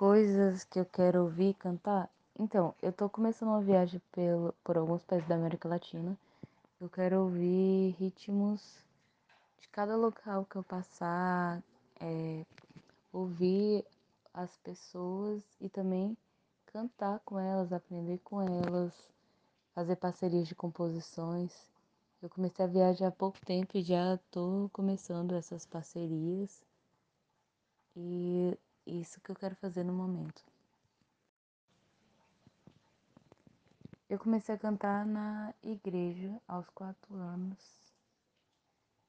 Coisas que eu quero ouvir cantar. Então, eu tô começando uma viagem pelo, por alguns países da América Latina. Eu quero ouvir ritmos de cada local que eu passar, é, ouvir as pessoas e também cantar com elas, aprender com elas, fazer parcerias de composições. Eu comecei a viajar há pouco tempo e já tô começando essas parcerias. E isso que eu quero fazer no momento. Eu comecei a cantar na igreja aos quatro anos.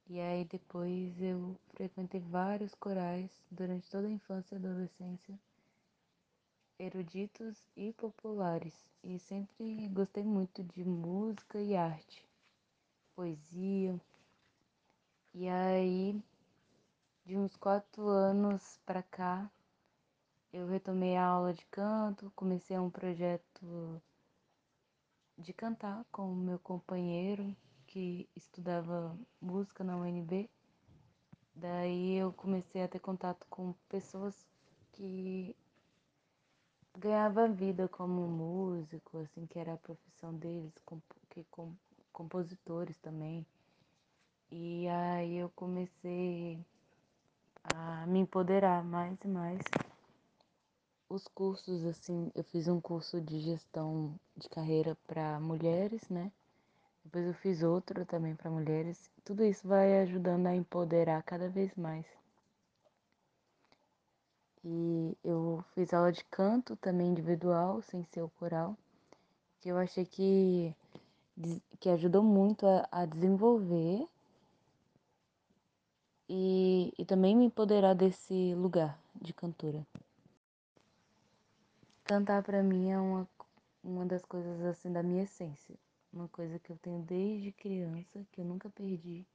E aí depois eu frequentei vários corais durante toda a infância e adolescência, eruditos e populares. E sempre gostei muito de música e arte, poesia. E aí, de uns quatro anos pra cá, eu retomei a aula de canto, comecei um projeto de cantar com o meu companheiro que estudava música na UNB. Daí eu comecei a ter contato com pessoas que ganhavam vida como músico, assim, que era a profissão deles, que com, compositores também. E aí eu comecei a me empoderar mais e mais os cursos, assim, eu fiz um curso de gestão de carreira para mulheres, né? Depois eu fiz outro também para mulheres. Tudo isso vai ajudando a empoderar cada vez mais. E eu fiz aula de canto também individual, sem ser o coral, que eu achei que, que ajudou muito a, a desenvolver e, e também me empoderar desse lugar de cantora. Cantar para mim é uma, uma das coisas assim da minha essência. Uma coisa que eu tenho desde criança, que eu nunca perdi.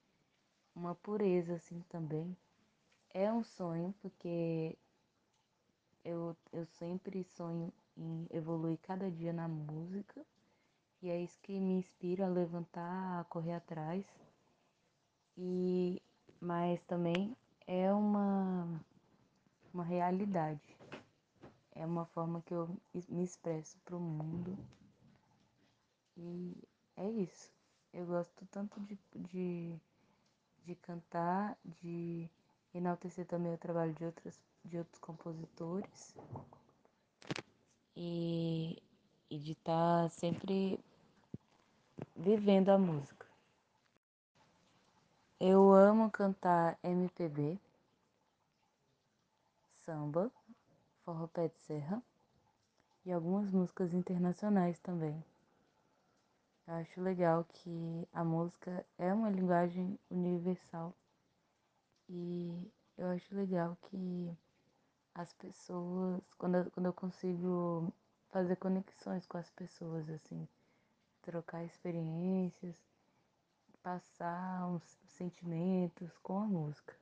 Uma pureza assim também. É um sonho, porque eu, eu sempre sonho em evoluir cada dia na música. E é isso que me inspira a levantar, a correr atrás. E mas também é uma uma realidade é uma forma que eu me expresso para o mundo. E é isso. Eu gosto tanto de, de, de cantar, de enaltecer também o trabalho de, outras, de outros compositores. E, e de estar tá sempre vivendo a música. Eu amo cantar MPB, samba, forró de serra e algumas músicas internacionais também. Eu acho legal que a música é uma linguagem universal e eu acho legal que as pessoas, quando eu, quando eu consigo fazer conexões com as pessoas, assim, trocar experiências, passar uns sentimentos com a música.